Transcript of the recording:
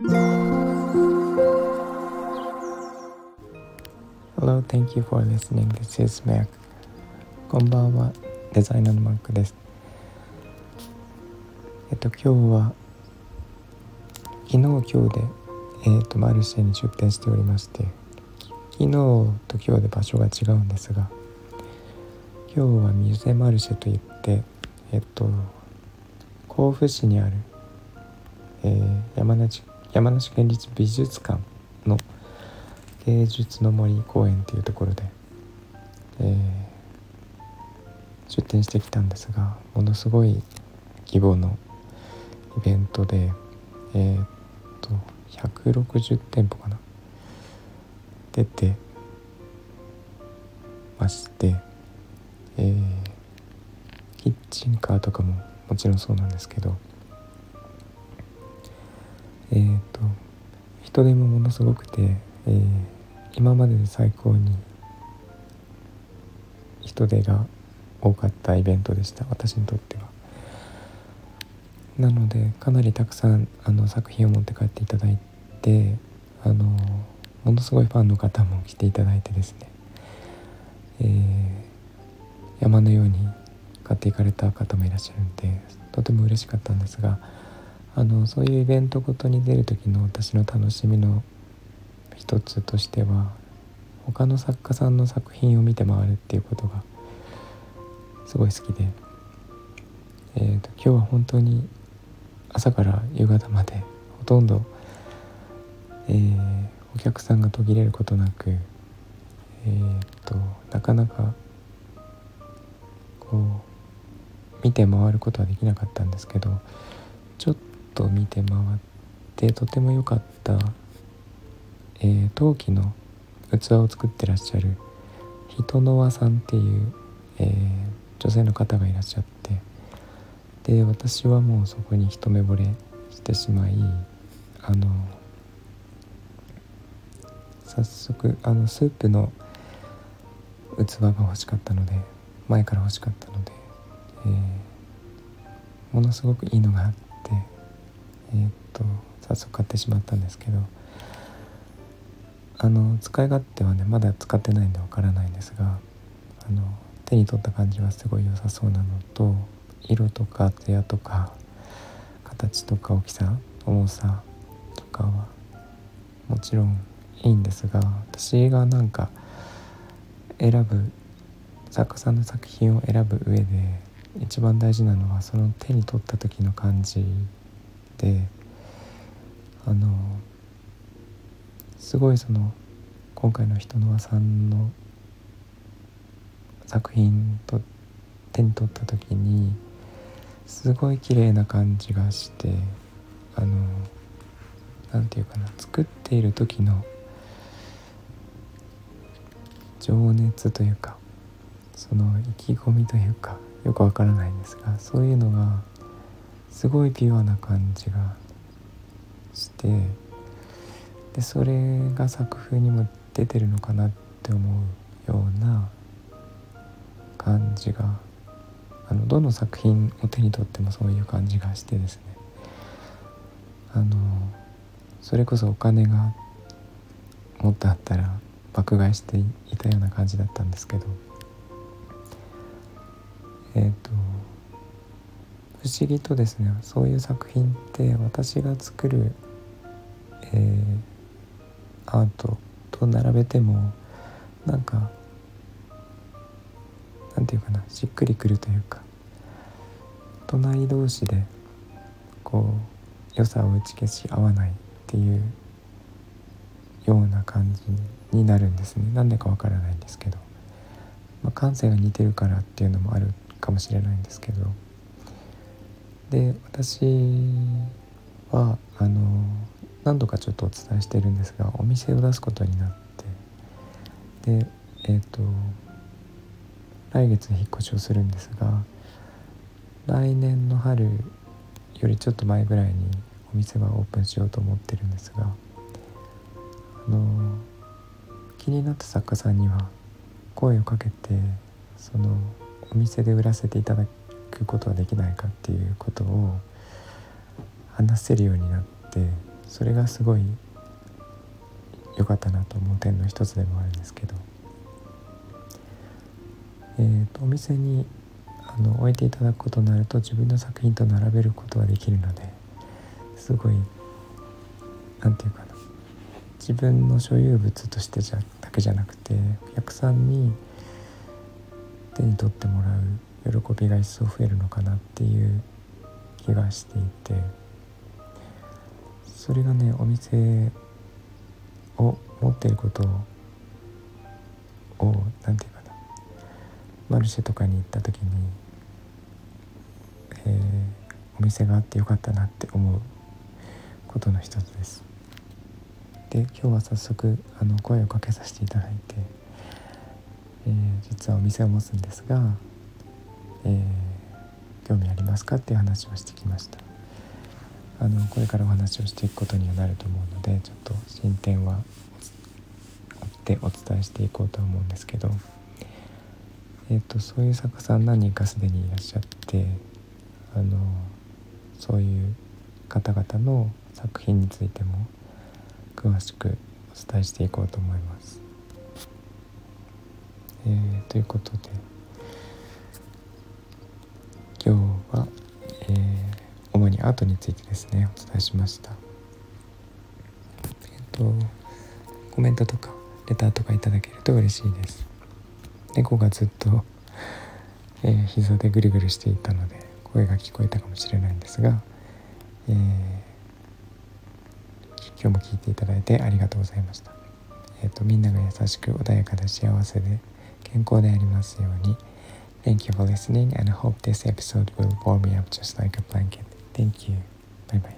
Hello, thank you for listening. This is Mac. こんばんは、デザイナーのマックです。えっと、今日は、昨日、今日で、えっと、マルシェに出店しておりまして、昨日と今日で場所が違うんですが、今日はミュゼマルシェといって、えっと、甲府市にある、えー、山梨山梨県立美術館の芸術の森公園というところで、えー、出店してきたんですがものすごい規模のイベントでえー、っと160店舗かな出てまして、えー、キッチンカーとかももちろんそうなんですけどえっ、ー、と人手もものすごくて、えー、今までで最高に人手が多かったイベントでした私にとっては。なのでかなりたくさんあの作品を持って帰っていただいてあのものすごいファンの方も来ていただいてですね、えー、山のように買っていかれた方もいらっしゃるんでとても嬉しかったんですがあのそういうイベントごとに出る時の私の楽しみの一つとしては他の作家さんの作品を見て回るっていうことがすごい好きで、えーと、今日は本当に朝から夕方までほとんど、えー、お客さんが途切れることなく、えーとなかなかこう見て回ることはできなかったんですけどちょっと見て回ってとても良かった、えー、陶器の器を作ってらっしゃる人の輪さんっていう、えー、女性の方がいらっしゃってで私はもうそこに一目惚れしてしまいあの早速あのスープの器が欲しかったので前から欲しかったのでえー、ものすごくいいのがあって、えー、っと早速買ってしまったんですけどあの使い勝手はねまだ使ってないんでわからないんですがあの手に取った感じはすごい良さそうなのと色とか艶とか形とか大きさ重さとかはもちろんいいんですが私がなんか選ぶ作家さんの作品を選ぶ上で一番大事なのはその手に取った時の感じであのすごいその今回の人の輪さんの作品と手に取った時にすごい綺麗な感じがしてあの何て言うかな作っている時の情熱というかその意気込みというかよくわからないんですがそういうのがすごいピュアな感じがしてでそれが作風にも出てるのかなって思うような感じがあのどの作品を手に取ってもそういう感じがしてですね。あのそれこそお金がもっとあったら爆買いしていたような感じだったんですけど。えっ、ー、と不思議とですねそういう作品って私が作る、えー、アートと並べてもなんかなんていうかなしっくりくるというか隣同士でこう良さを打ち消し合わないっていうような感じになるんですね。なんでかわからないんですけど、まあ、感性が似てるからっていうのもあるかもしれないんですけど。で私はあの何度かちょっとお伝えしてるんですがお店を出すことになってでえっ、ー、と来月引っ越しをするんですが来年の春よりちょっと前ぐらいにお店はオープンしようと思ってるんですがあの気になった作家さんには声をかけてそのお店で売らせていただくことはできないかっていうことを話せるようになってそれがすごい良かったなと思う点の一つでもあるんですけど、えーと、お店にあの置いていただくことになると自分の作品と並べることができるのですごい何て言うかな。自分の所有物としてじゃだけじゃなくてお客さんに手に取ってもらう喜びが一層増えるのかなっていう気がしていてそれがねお店を持っていることを何て言うかなマルシェとかに行った時に、えー、お店があってよかったなって思うことの一つです。で今日は早速あの声をかけさせていただいて、えー、実はお店を持つんですが、えー、興味ありますかっていう話をしてきました。あのこれからお話をしていくことにはなると思うのでちょっと進展は追ってお伝えしていこうと思うんですけど、えーと、そういう作家さん何人かすでにいらっしゃってあのそういう方々の作品についても詳しくお伝えしていこうと思います。えー、ということでは、えー主にアートについてですねお伝えしました。えっとコメントとかレターとかいただけると嬉しいです。猫がずっと、えー、膝でぐるぐるしていたので声が聞こえたかもしれないんですが、えー、今日も聞いていただいてありがとうございました、えーと、とみんなが優しく穏やかで幸せで健康でありますように。Thank you for listening and I hope this episode will warm me up just like a blanket. Thank you. Bye bye.